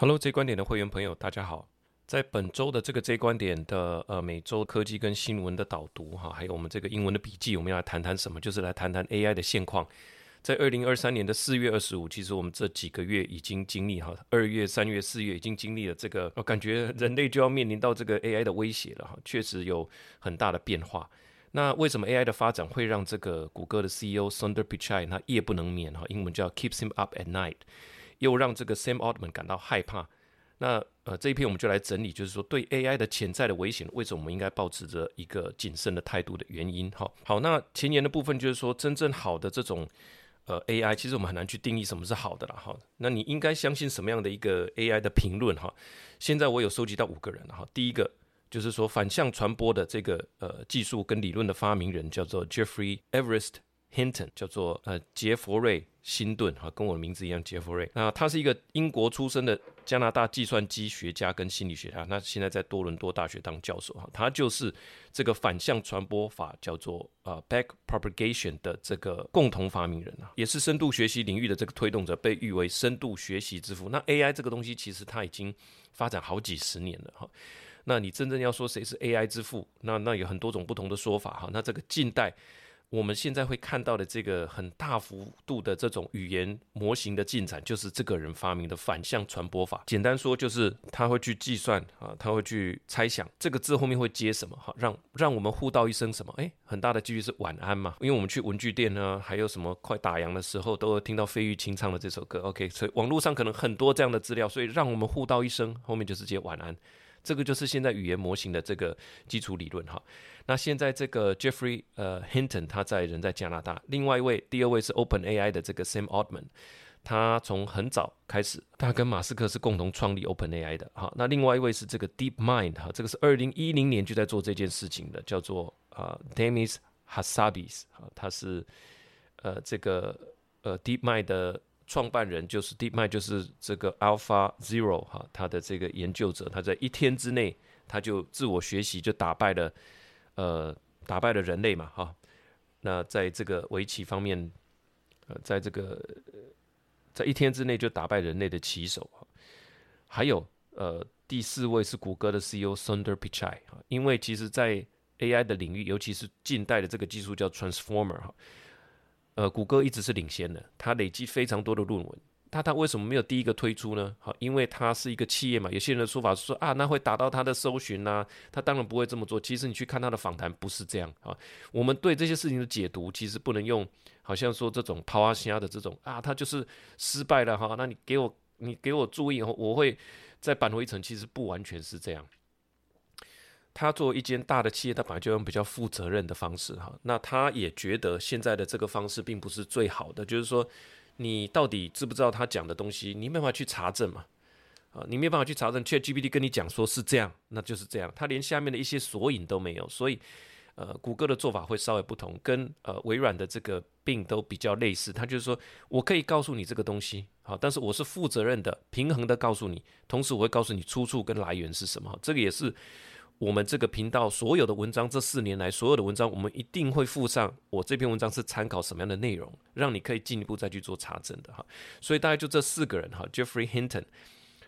Hello，这观点的会员朋友，大家好。在本周的这个 J 观点的呃每周科技跟新闻的导读哈，还有我们这个英文的笔记，我们要来谈谈什么？就是来谈谈 AI 的现况。在二零二三年的四月二十五，其实我们这几个月已经经历哈，二月、三月、四月已经经历了这个，我感觉人类就要面临到这个 AI 的威胁了哈，确实有很大的变化。那为什么 AI 的发展会让这个谷歌的 CEO Sundar Pichai 他夜不能眠哈？英文叫 keeps him up at night。又让这个 Sam Altman 感到害怕。那呃，这一篇我们就来整理，就是说对 AI 的潜在的危险，为什么我们应该保持着一个谨慎的态度的原因。哈，好，那前言的部分就是说，真正好的这种呃 AI，其实我们很难去定义什么是好的了。哈，那你应该相信什么样的一个 AI 的评论？哈，现在我有收集到五个人。哈，第一个就是说反向传播的这个呃技术跟理论的发明人叫做 Jeffrey Everest。Hinton 叫做呃杰佛瑞辛顿哈，跟我的名字一样杰佛瑞。那他是一个英国出生的加拿大计算机学家跟心理学家，那现在在多伦多大学当教授哈。他就是这个反向传播法叫做呃 back propagation 的这个共同发明人啊，也是深度学习领域的这个推动者，被誉为深度学习之父。那 AI 这个东西其实它已经发展好几十年了哈。那你真正要说谁是 AI 之父，那那有很多种不同的说法哈。那这个近代。我们现在会看到的这个很大幅度的这种语言模型的进展，就是这个人发明的反向传播法。简单说，就是他会去计算啊，他会去猜想这个字后面会接什么，哈，让让我们互道一声什么？诶，很大的几率是晚安嘛。因为我们去文具店呢，还有什么快打烊的时候，都会听到费玉清唱的这首歌。OK，所以网络上可能很多这样的资料，所以让我们互道一声，后面就是接晚安。这个就是现在语言模型的这个基础理论哈。那现在这个 Jeffrey 呃 Hinton 他在人在加拿大，另外一位第二位是 Open AI 的这个 Sam Altman，他从很早开始，他跟马斯克是共同创立 Open AI 的哈。那另外一位是这个 Deep Mind 哈，这个是二零一零年就在做这件事情的，叫做啊 Demis Hassabis 哈，他是呃这个呃 Deep Mind 的。创办人就是 DeepMind，就是这个 Alpha Zero 哈，他的这个研究者，他在一天之内他就自我学习，就打败了呃打败了人类嘛哈。那在这个围棋方面，呃，在这个在一天之内就打败人类的棋手哈。还有呃第四位是谷歌的 CEO Sundar Pichai 哈，因为其实在 AI 的领域，尤其是近代的这个技术叫 Transformer 哈。呃，谷歌一直是领先的，它累积非常多的论文。他他为什么没有第一个推出呢？好，因为他是一个企业嘛。有些人的说法是说啊，那会打到他的搜寻呐，它当然不会这么做。其实你去看他的访谈，不是这样啊。我们对这些事情的解读，其实不能用好像说这种抛啊虾的这种啊，他就是失败了哈。那你给我你给我注意后，我会再扳回一城。其实不完全是这样。他作为一间大的企业，他本来就用比较负责任的方式哈。那他也觉得现在的这个方式并不是最好的，就是说，你到底知不知道他讲的东西？你没办法去查证嘛？啊，你没办法去查证。ChatGPT 跟你讲说是这样，那就是这样。他连下面的一些索引都没有，所以，呃，谷歌的做法会稍微不同，跟呃微软的这个病都比较类似。他就是说我可以告诉你这个东西，好，但是我是负责任的、平衡的告诉你，同时我会告诉你出处跟来源是什么。这个也是。我们这个频道所有的文章，这四年来所有的文章，我们一定会附上我这篇文章是参考什么样的内容，让你可以进一步再去做查证的哈。所以大概就这四个人哈，Jeffrey Hinton，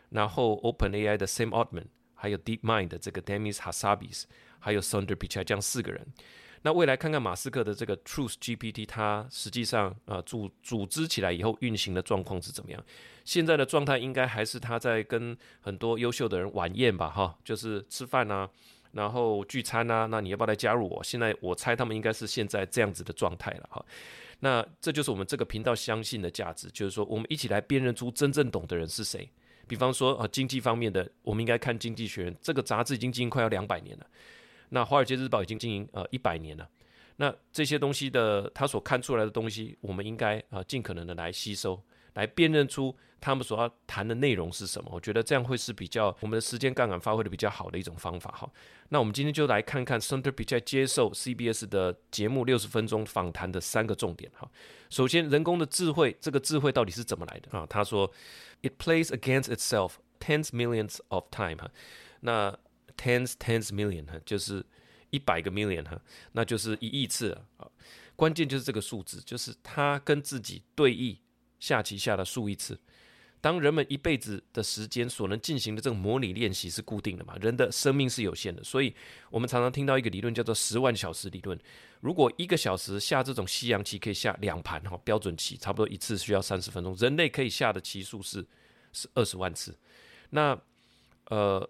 然后 OpenAI 的 Sam Altman，还有 DeepMind 的这个 Demis Hassabis，还有 Sundar Pichai 这样四个人。那未来看看马斯克的这个 Truth GPT，它实际上啊组组织起来以后运行的状况是怎么样？现在的状态应该还是他在跟很多优秀的人晚宴吧，哈，就是吃饭啊，然后聚餐啊。那你要不要来加入我？现在我猜他们应该是现在这样子的状态了，哈。那这就是我们这个频道相信的价值，就是说我们一起来辨认出真正懂的人是谁。比方说啊，经济方面的，我们应该看《经济学人》这个杂志已经经营快要两百年了。那《华尔街日报》已经经营呃一百年了，那这些东西的他所看出来的东西，我们应该啊尽可能的来吸收，来辨认出他们所要谈的内容是什么。我觉得这样会是比较我们的时间杠杆发挥的比较好的一种方法哈。那我们今天就来看看 Center 比在接受 CBS 的节目六十分钟访谈的三个重点哈。首先，人工的智慧这个智慧到底是怎么来的啊？他说，It plays against itself tens millions of time 哈。那 Tens, tens million 哈，就是一百个 million 哈，那就是一亿次啊。关键就是这个数字，就是他跟自己对弈下棋下了数亿次。当人们一辈子的时间所能进行的这个模拟练习是固定的嘛？人的生命是有限的，所以我们常常听到一个理论叫做十万小时理论。如果一个小时下这种西洋棋可以下两盘哈，标准棋差不多一次需要三十分钟，人类可以下的棋数是是二十万次。那呃，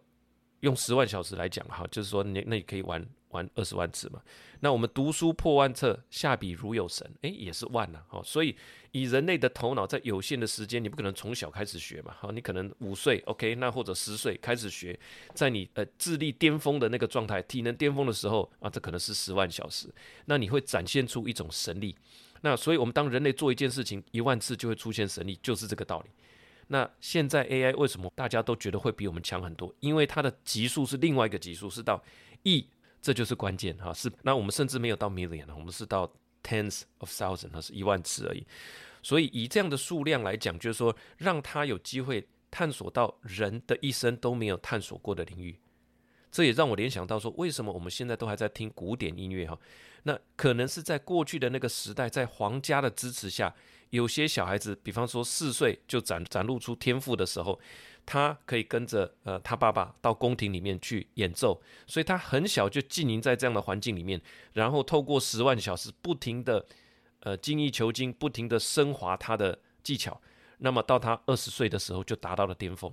用十万小时来讲哈，就是说你那你可以玩。玩二十万次嘛？那我们读书破万册，下笔如有神，诶，也是万呐。好，所以以人类的头脑，在有限的时间，你不可能从小开始学嘛。好，你可能五岁，OK，那或者十岁开始学，在你呃智力巅峰的那个状态，体能巅峰的时候啊，这可能是十万小时。那你会展现出一种神力。那所以我们当人类做一件事情一万次就会出现神力，就是这个道理。那现在 AI 为什么大家都觉得会比我们强很多？因为它的级数是另外一个级数，是到亿。这就是关键哈，是那我们甚至没有到 million，我们是到 tens of thousand，那是一万次而已。所以以这样的数量来讲，就是说让他有机会探索到人的一生都没有探索过的领域。这也让我联想到说，为什么我们现在都还在听古典音乐哈？那可能是在过去的那个时代，在皇家的支持下，有些小孩子，比方说四岁就展展露出天赋的时候。他可以跟着呃他爸爸到宫廷里面去演奏，所以他很小就浸淫在这样的环境里面，然后透过十万小时不停的呃精益求精，不停的升华他的技巧，那么到他二十岁的时候就达到了巅峰。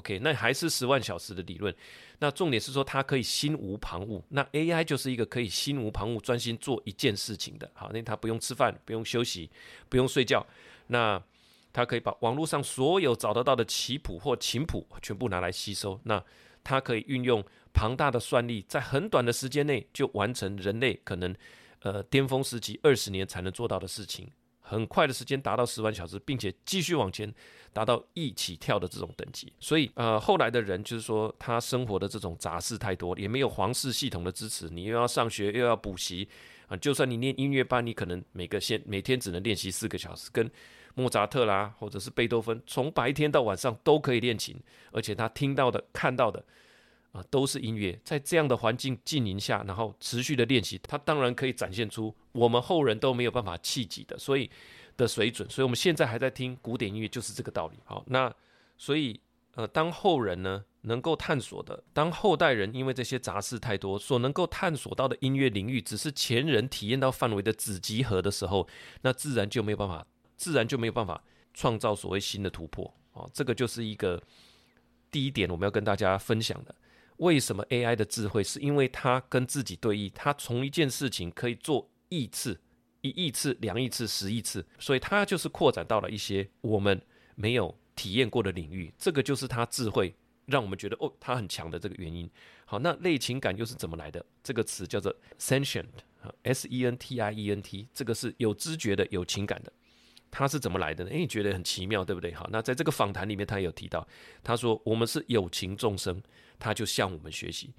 OK，那还是十万小时的理论。那重点是说它可以心无旁骛，那 AI 就是一个可以心无旁骛专心做一件事情的。好，那他不用吃饭，不用休息，不用睡觉，那。他可以把网络上所有找得到的棋谱或琴谱全部拿来吸收，那他可以运用庞大的算力，在很短的时间内就完成人类可能呃巅峰时期二十年才能做到的事情，很快的时间达到十万小时，并且继续往前达到一起跳的这种等级。所以呃后来的人就是说，他生活的这种杂事太多，也没有皇室系统的支持，你又要上学又要补习啊，就算你念音乐班，你可能每个先每天只能练习四个小时，跟莫扎特啦，或者是贝多芬，从白天到晚上都可以练琴，而且他听到的、看到的啊，都是音乐。在这样的环境浸淫下，然后持续的练习，他当然可以展现出我们后人都没有办法企及的，所以的水准。所以我们现在还在听古典音乐，就是这个道理。好，那所以呃，当后人呢能够探索的，当后代人因为这些杂事太多，所能够探索到的音乐领域，只是前人体验到范围的子集合的时候，那自然就没有办法。自然就没有办法创造所谓新的突破啊！这个就是一个第一点，我们要跟大家分享的。为什么 AI 的智慧？是因为它跟自己对弈，它从一件事情可以做亿次、一亿次、两亿次、十亿次，所以它就是扩展到了一些我们没有体验过的领域。这个就是它智慧让我们觉得哦，它很强的这个原因。好，那类情感又是怎么来的？这个词叫做 sentient，s e n t i e n t，这个是有知觉的、有情感的。它是怎么来的呢？诶，觉得很奇妙，对不对？好，那在这个访谈里面，他有提到，他说我们是有情众生，他就向我们学习。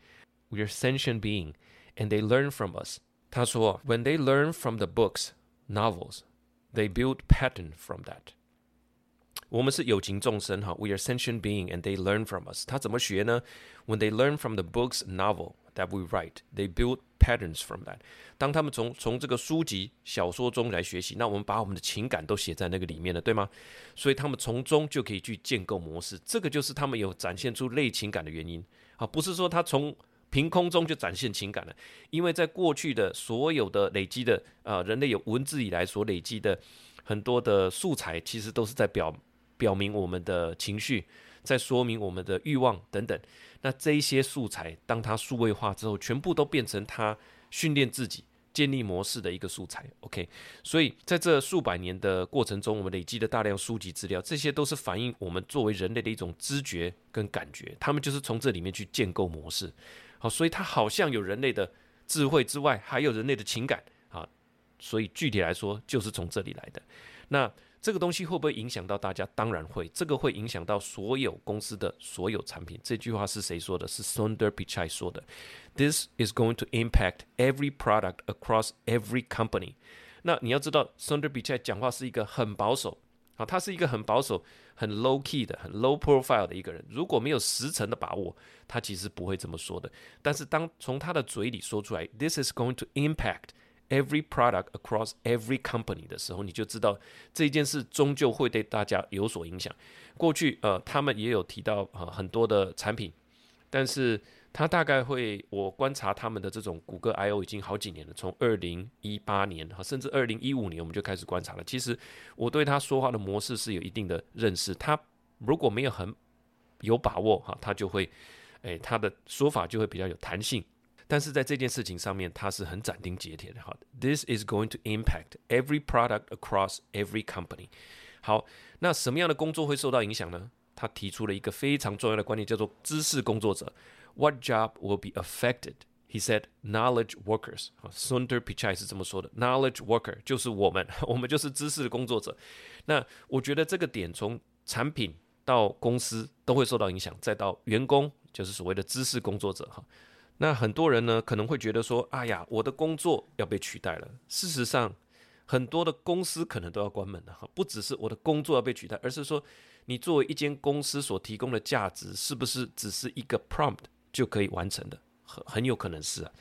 We are sentient being, and they learn from us。他说，When they learn from the books, novels, they build pattern from that。我们是有情众生，哈，We are sentient being, and they learn from us。他怎么学呢？When they learn from the books, novel That we write, they build patterns from that。当他们从从这个书籍、小说中来学习，那我们把我们的情感都写在那个里面了，对吗？所以他们从中就可以去建构模式，这个就是他们有展现出类情感的原因。啊，不是说他从凭空中就展现情感了，因为在过去的所有的累积的啊，人类有文字以来所累积的很多的素材，其实都是在表表明我们的情绪，在说明我们的欲望等等。那这一些素材，当它数位化之后，全部都变成它训练自己。建立模式的一个素材，OK，所以在这数百年的过程中，我们累积的大量书籍资料，这些都是反映我们作为人类的一种知觉跟感觉，他们就是从这里面去建构模式。好，所以它好像有人类的智慧之外，还有人类的情感啊，所以具体来说，就是从这里来的。那这个东西会不会影响到大家？当然会，这个会影响到所有公司的所有产品。这句话是谁说的？是 Sundar Pichai 说的。This is going to impact every product across every company。那你要知道，Sundar Pichai 讲话是一个很保守啊，他是一个很保守、很 low key 的、很 low profile 的一个人。如果没有十成的把握，他其实不会这么说的。但是当从他的嘴里说出来，This is going to impact every product across every company 的时候，你就知道这件事终究会对大家有所影响。过去呃，他们也有提到很多的产品，但是他大概会我观察他们的这种谷歌 I O 已经好几年了，从二零一八年哈，甚至二零一五年我们就开始观察了。其实我对他说话的模式是有一定的认识，他如果没有很有把握哈，他就会诶他的说法就会比较有弹性。但是在这件事情上面，他是很斩钉截铁的。哈，This is going to impact every product across every company。好，那什么样的工作会受到影响呢？他提出了一个非常重要的观念，叫做知识工作者。What job will be affected? He said, "Knowledge workers." 啊，Sundar Pichai 是这么说的。Knowledge worker 就是我们，我们就是知识的工作者。那我觉得这个点从产品到公司都会受到影响，再到员工就是所谓的知识工作者哈。那很多人呢可能会觉得说，哎呀，我的工作要被取代了。事实上，很多的公司可能都要关门了哈。不只是我的工作要被取代，而是说，你作为一间公司所提供的价值，是不是只是一个 prompt 就可以完成的？很很有可能是啊。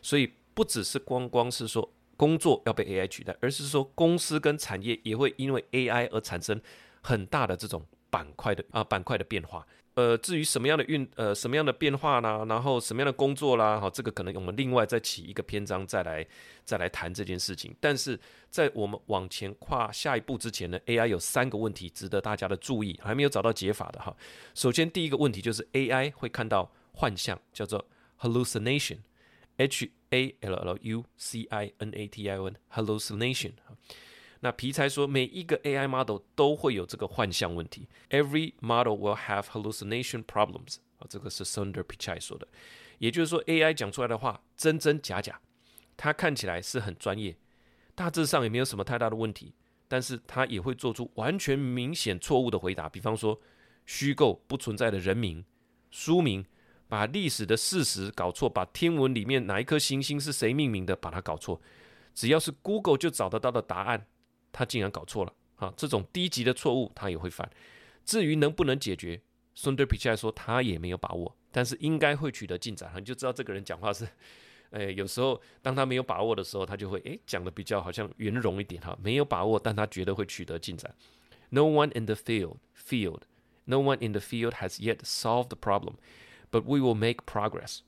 所以不只是光光是说工作要被 AI 取代，而是说公司跟产业也会因为 AI 而产生很大的这种板块的啊板块的变化。呃，至于什么样的运呃什么样的变化啦，然后什么样的工作啦，好，这个可能我们另外再起一个篇章再来再来谈这件事情。但是在我们往前跨下一步之前呢，AI 有三个问题值得大家的注意，还没有找到解法的哈。首先第一个问题就是 AI 会看到幻象，叫做 hallucination，H A L L U C I N A T I N，hallucination。那皮才说，每一个 AI model 都会有这个幻象问题。Every model will have hallucination problems。啊，这个是 Sundar Pichai 说的。也就是说，AI 讲出来的话真真假假，它看起来是很专业，大致上也没有什么太大的问题，但是它也会做出完全明显错误的回答。比方说，虚构不存在的人名、书名，把历史的事实搞错，把天文里面哪一颗行星是谁命名的，把它搞错。只要是 Google 就找得到的答案。他竟然搞错了啊！这种低级的错误他也会犯。至于能不能解决，孙德皮奇来说他也没有把握，但是应该会取得进展。你就知道这个人讲话是，哎，有时候当他没有把握的时候，他就会哎讲的比较好像圆融一点哈。没有把握，但他觉得会取得进展。No one in the field field, no one in the field has yet solved the problem, but we will make progress。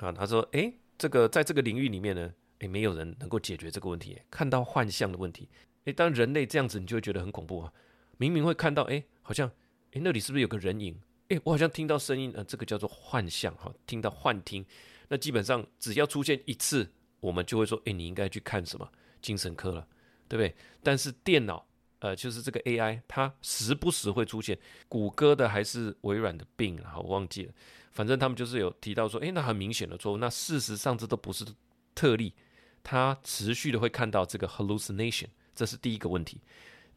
啊，他说，哎，这个在这个领域里面呢，哎，没有人能够解决这个问题，看到幻象的问题。诶，当人类这样子，你就会觉得很恐怖啊！明明会看到，诶，好像，诶，那里是不是有个人影？诶，我好像听到声音，呃，这个叫做幻象哈，听到幻听。那基本上只要出现一次，我们就会说，诶，你应该去看什么精神科了，对不对？但是电脑，呃，就是这个 AI，它时不时会出现谷歌的还是微软的病啊，我忘记了。反正他们就是有提到说，诶，那很明显的错误。那事实上这都不是特例，它持续的会看到这个 hallucination。这是第一个问题，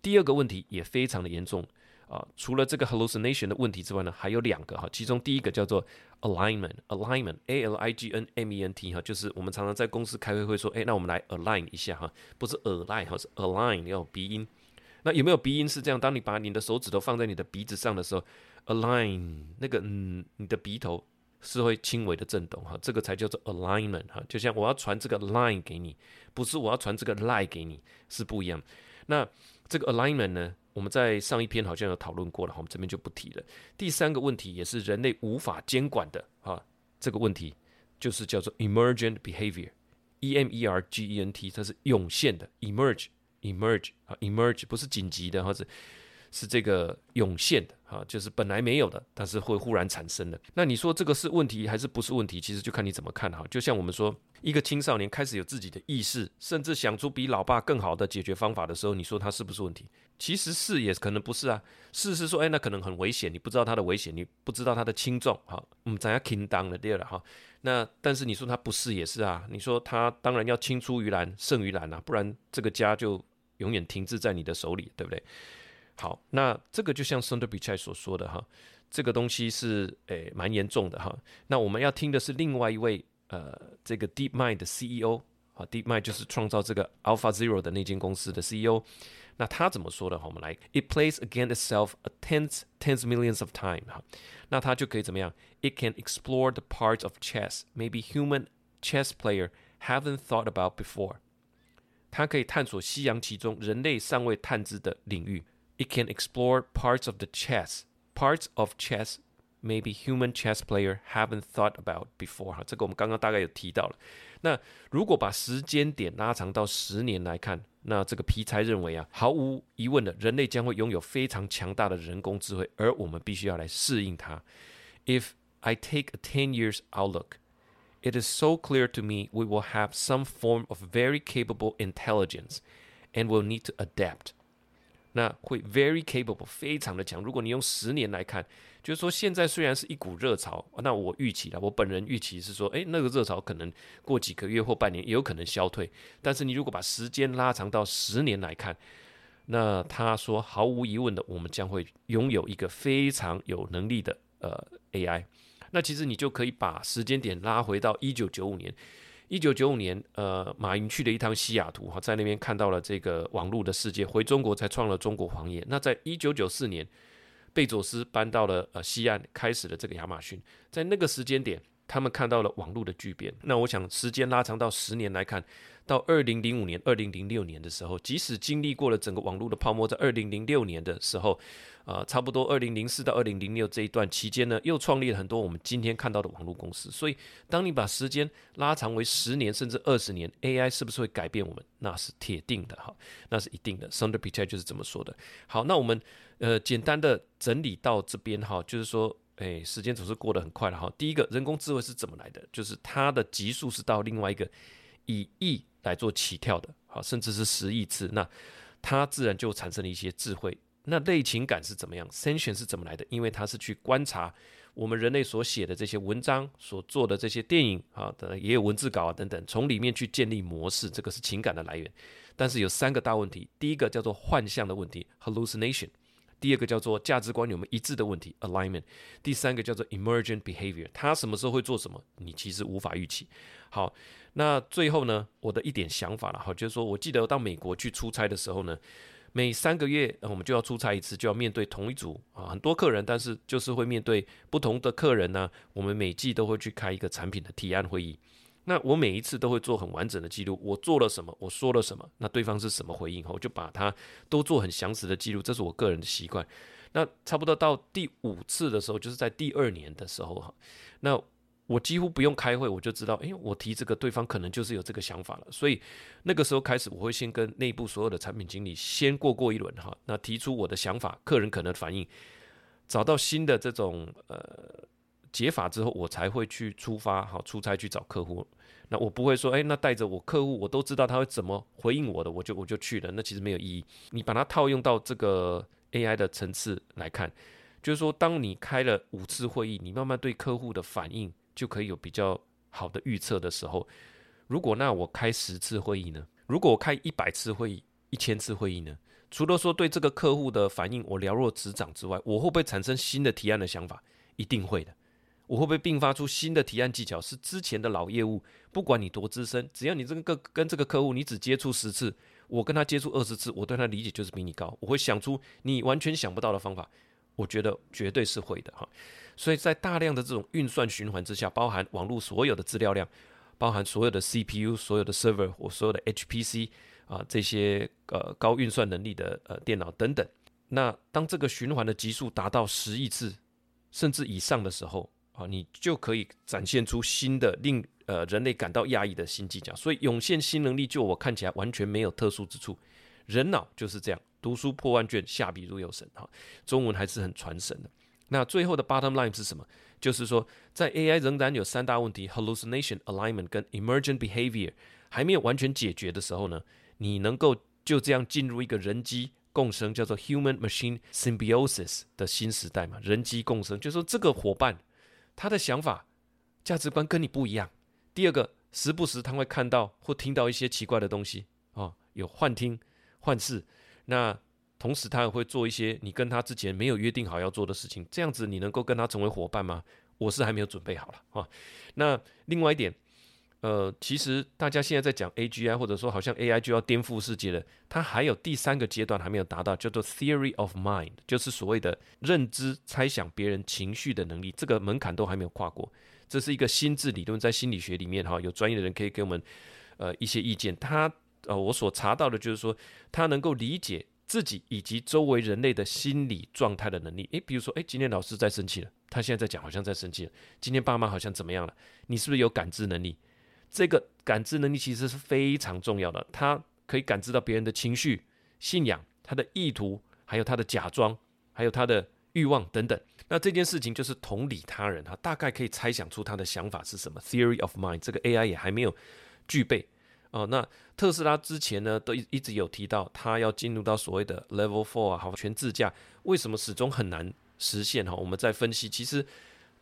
第二个问题也非常的严重啊！除了这个 hallucination 的问题之外呢，还有两个哈，其中第一个叫做 alignment，alignment，a l i g n m e n t 哈，就是我们常常在公司开会会说，哎，那我们来 align 一下哈，不是 align 哈，是 align 要鼻音。那有没有鼻音是这样？当你把你的手指头放在你的鼻子上的时候，align 那个嗯，你的鼻头。是会轻微的震动哈，这个才叫做 alignment 哈，就像我要传这个 line 给你，不是我要传这个 lie 给你，是不一样。那这个 alignment 呢，我们在上一篇好像有讨论过了，我们这边就不提了。第三个问题也是人类无法监管的哈，这个问题就是叫做 emergent behavior，e m e r g e n t，它是涌现的 emerge，emerge 啊，emerge 不是紧急的，或者是这个涌现的。啊，就是本来没有的，但是会忽然产生的。那你说这个是问题还是不是问题？其实就看你怎么看哈。就像我们说，一个青少年开始有自己的意识，甚至想出比老爸更好的解决方法的时候，你说他是不是问题？其实是也可能不是啊。是是说，哎，那可能很危险，你不知道他的危险，你不知道他的轻重。哈，我们咱要听当了对了哈。那但是你说他不是也是啊？你说他当然要青出于蓝胜于蓝啊，不然这个家就永远停滞在你的手里，对不对？好，那这个就像 Sundar Pichai 所说的哈，这个东西是诶蛮严重的哈。那我们要听的是另外一位呃这个 DeepMind 的 CEO 啊，DeepMind 就是创造这个 AlphaZero 的那间公司的 CEO。那他怎么说的？我们来，It plays against itself a tens tens millions of time 哈。那它就可以怎么样？It can explore the parts of chess maybe human chess player haven't thought about before。它可以探索西洋其中人类尚未探知的领域。It can explore parts of the chess, parts of chess maybe human chess player haven't thought about before 哈，这个我们刚刚大概有提到了。那如果把时间点拉长到十年来看，那这个皮才认为啊，毫无疑问的，人类将会拥有非常强大的人工智慧，而我们必须要来适应它。If I take a ten years outlook, it is so clear to me we will have some form of very capable intelligence, and will need to adapt. 那会 very capable 非常的强。如果你用十年来看，就是说现在虽然是一股热潮，那我预期了，我本人预期是说，诶，那个热潮可能过几个月或半年也有可能消退。但是你如果把时间拉长到十年来看，那他说毫无疑问的，我们将会拥有一个非常有能力的呃 AI。那其实你就可以把时间点拉回到一九九五年。一九九五年，呃，马云去了一趟西雅图，哈，在那边看到了这个网络的世界，回中国才创了中国黄页。那在一九九四年，贝佐斯搬到了呃西岸，开始了这个亚马逊。在那个时间点，他们看到了网络的巨变。那我想时间拉长到十年来看，到二零零五年、二零零六年的时候，即使经历过了整个网络的泡沫，在二零零六年的时候。啊，差不多二零零四到二零零六这一段期间呢，又创立了很多我们今天看到的网络公司。所以，当你把时间拉长为十年甚至二十年，AI 是不是会改变我们？那是铁定的哈，那是一定的。Sundar Pichai 就是这么说的。好，那我们呃简单的整理到这边哈，就是说，哎，时间总是过得很快了哈。第一个，人工智慧是怎么来的？就是它的级数是到另外一个以亿来做起跳的，好，甚至是十亿次，那它自然就产生了一些智慧。那类情感是怎么样？Sentient 是怎么来的？因为它是去观察我们人类所写的这些文章、所做的这些电影啊，的也有文字稿啊等等，从里面去建立模式，这个是情感的来源。但是有三个大问题：第一个叫做幻象的问题 （hallucination），第二个叫做价值观有没有一致的问题 （alignment），第三个叫做 emergent behavior，他什么时候会做什么，你其实无法预期。好，那最后呢，我的一点想法了哈，就是说我记得到美国去出差的时候呢。每三个月，我们就要出差一次，就要面对同一组啊很多客人，但是就是会面对不同的客人呢。我们每季都会去开一个产品的提案会议，那我每一次都会做很完整的记录，我做了什么，我说了什么，那对方是什么回应，我就把它都做很详实的记录，这是我个人的习惯。那差不多到第五次的时候，就是在第二年的时候哈，那。我几乎不用开会，我就知道，哎，我提这个，对方可能就是有这个想法了。所以那个时候开始，我会先跟内部所有的产品经理先过过一轮哈，那提出我的想法，客人可能反应，找到新的这种呃解法之后，我才会去出发哈，出差去找客户。那我不会说，哎，那带着我客户，我都知道他会怎么回应我的，我就我就去了，那其实没有意义。你把它套用到这个 AI 的层次来看，就是说，当你开了五次会议，你慢慢对客户的反应。就可以有比较好的预测的时候。如果那我开十次会议呢？如果我开一百次会议、一千次会议呢？除了说对这个客户的反应我了若指掌之外，我会不会产生新的提案的想法？一定会的。我会不会并发出新的提案技巧？是之前的老业务，不管你多资深，只要你这个跟这个客户你只接触十次，我跟他接触二十次，我对他理解就是比你高。我会想出你完全想不到的方法。我觉得绝对是会的哈。所以在大量的这种运算循环之下，包含网络所有的资料量，包含所有的 CPU、所有的 server 或所有的 HPC 啊这些呃高运算能力的呃电脑等等，那当这个循环的级数达到十亿次甚至以上的时候啊，你就可以展现出新的令呃人类感到讶异的新技巧。所以涌现新能力，就我看起来完全没有特殊之处。人脑就是这样，读书破万卷，下笔如有神哈。中文还是很传神的。那最后的 bottom line 是什么？就是说，在 AI 仍然有三大问题：hallucination、alignment 跟 emergent behavior 还没有完全解决的时候呢，你能够就这样进入一个人机共生，叫做 human machine symbiosis 的新时代嘛？人机共生，就是说这个伙伴他的想法、价值观跟你不一样。第二个，时不时他会看到或听到一些奇怪的东西啊，有幻听、幻视，那。同时，他也会做一些你跟他之前没有约定好要做的事情，这样子你能够跟他成为伙伴吗？我是还没有准备好了啊。那另外一点，呃，其实大家现在在讲 AGI，或者说好像 AI 就要颠覆世界了，它还有第三个阶段还没有达到，叫做 Theory of Mind，就是所谓的认知、猜想别人情绪的能力，这个门槛都还没有跨过。这是一个心智理论，在心理学里面哈，有专业的人可以给我们呃一些意见。他呃，我所查到的就是说，他能够理解自己以及周围人类的心理状态的能力。诶，比如说，诶，今天老师在生气了，他现在在讲，好像在生气了。今天爸妈好像怎么样了？你是不是有感知能力？这个感知能力其实是非常重要的，他可以感知到别人的情绪、信仰、他的意图，还有他的假装，还有他的欲望等等。那这件事情就是同理他人哈，大概可以猜想出他的想法是什么。Theory of mind，这个 AI 也还没有具备哦。那特斯拉之前呢，都一直有提到，他要进入到所谓的 Level Four 啊，好全自驾，为什么始终很难实现哈？我们在分析，其实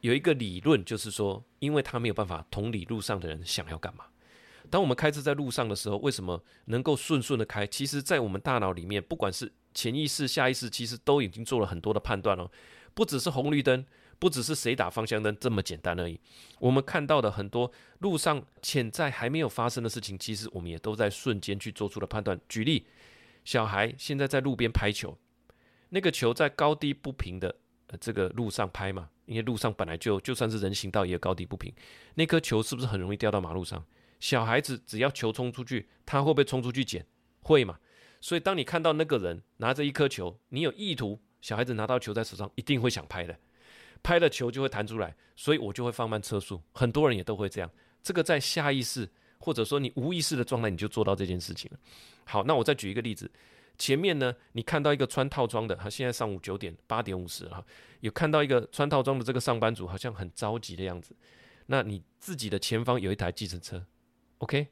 有一个理论，就是说，因为他没有办法同理路上的人想要干嘛。当我们开车在路上的时候，为什么能够顺顺的开？其实，在我们大脑里面，不管是潜意识、下意识，其实都已经做了很多的判断了。不只是红绿灯，不只是谁打方向灯这么简单而已。我们看到的很多路上潜在还没有发生的事情，其实我们也都在瞬间去做出了判断。举例，小孩现在在路边拍球，那个球在高低不平的这个路上拍嘛，因为路上本来就就算是人行道也有高低不平，那颗球是不是很容易掉到马路上？小孩子只要球冲出去，他会不会冲出去捡？会嘛？所以当你看到那个人拿着一颗球，你有意图。小孩子拿到球在手上，一定会想拍的，拍了球就会弹出来，所以我就会放慢车速。很多人也都会这样，这个在下意识或者说你无意识的状态，你就做到这件事情了。好，那我再举一个例子，前面呢，你看到一个穿套装的，他现在上午九点八点五十哈，有看到一个穿套装的这个上班族，好像很着急的样子。那你自己的前方有一台计程车，OK，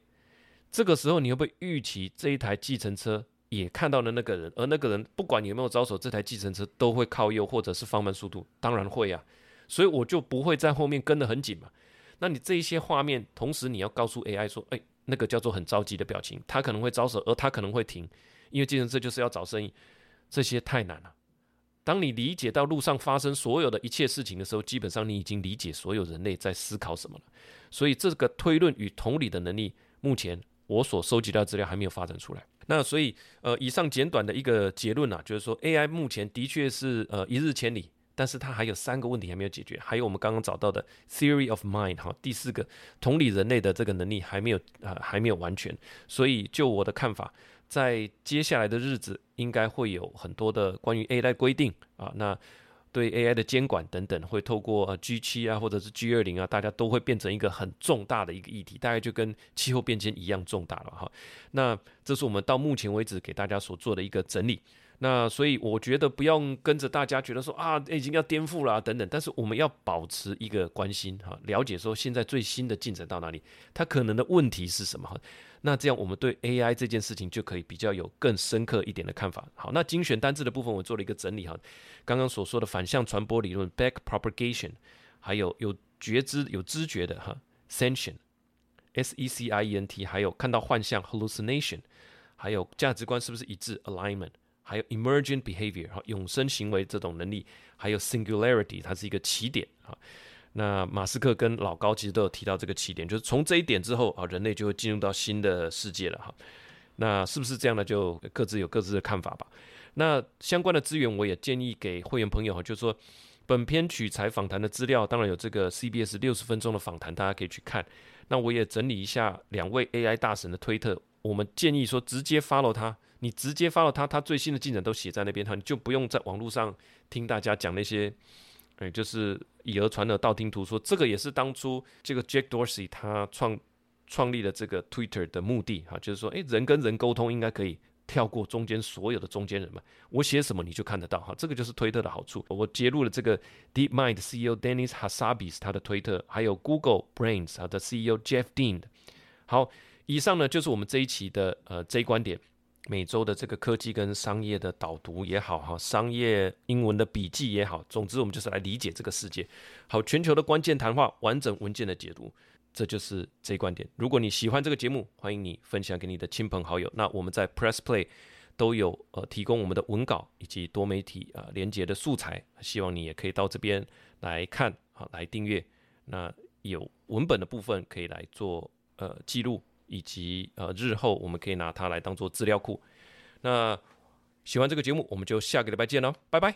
这个时候你会不会预期这一台计程车？也看到了那个人，而那个人不管有没有招手，这台计程车都会靠右或者是放慢速度，当然会啊，所以我就不会在后面跟得很紧嘛。那你这一些画面，同时你要告诉 AI 说，哎，那个叫做很着急的表情，他可能会招手，而他可能会停，因为计程车就是要找生意，这些太难了。当你理解到路上发生所有的一切事情的时候，基本上你已经理解所有人类在思考什么了。所以这个推论与同理的能力，目前我所收集到资料还没有发展出来。那所以，呃，以上简短的一个结论啊，就是说 AI 目前的确是呃一日千里，但是它还有三个问题还没有解决，还有我们刚刚找到的 theory of mind 哈，第四个同理人类的这个能力还没有呃还没有完全，所以就我的看法，在接下来的日子应该会有很多的关于 AI 规定啊，那。对 AI 的监管等等，会透过 G 七啊，或者是 G 二零啊，大家都会变成一个很重大的一个议题，大概就跟气候变迁一样重大了哈。那这是我们到目前为止给大家所做的一个整理。那所以我觉得不用跟着大家觉得说啊，已经要颠覆了等等，但是我们要保持一个关心哈，了解说现在最新的进展到哪里，它可能的问题是什么哈。那这样我们对 AI 这件事情就可以比较有更深刻一点的看法。好，那精选单字的部分我做了一个整理哈，刚刚所说的反向传播理论 （back propagation），还有有觉知、有知觉的哈 （sentient，s e c i e n t），还有看到幻象 （hallucination），还有价值观是不是一致 （alignment）。还有 emergent behavior 哈，永生行为这种能力，还有 singularity，它是一个起点啊。那马斯克跟老高其实都有提到这个起点，就是从这一点之后啊，人类就会进入到新的世界了哈。那是不是这样呢？就各自有各自的看法吧。那相关的资源我也建议给会员朋友哈，就是说本篇取材访谈的资料，当然有这个 CBS 六十分钟的访谈，大家可以去看。那我也整理一下两位 AI 大神的推特，我们建议说直接 follow 他。你直接发到他，他最新的进展都写在那边，哈，你就不用在网络上听大家讲那些，哎，就是以讹传讹、道听途说。这个也是当初这个 Jack Dorsey 他创创立了这个 Twitter 的目的，哈，就是说，哎，人跟人沟通应该可以跳过中间所有的中间人嘛。我写什么你就看得到，哈，这个就是推特的好处。我揭露了这个 DeepMind CEO Dennis Hassabis 他的推特，还有 Google Brains 他的 CEO Jeff Dean 好，以上呢就是我们这一期的呃这一观点。每周的这个科技跟商业的导读也好，哈，商业英文的笔记也好，总之我们就是来理解这个世界。好，全球的关键谈话，完整文件的解读，这就是这一观点。如果你喜欢这个节目，欢迎你分享给你的亲朋好友。那我们在 Press Play 都有呃提供我们的文稿以及多媒体啊连接的素材，希望你也可以到这边来看，好来订阅。那有文本的部分可以来做呃记录。以及呃，日后我们可以拿它来当做资料库。那喜欢这个节目，我们就下个礼拜见喽，拜拜。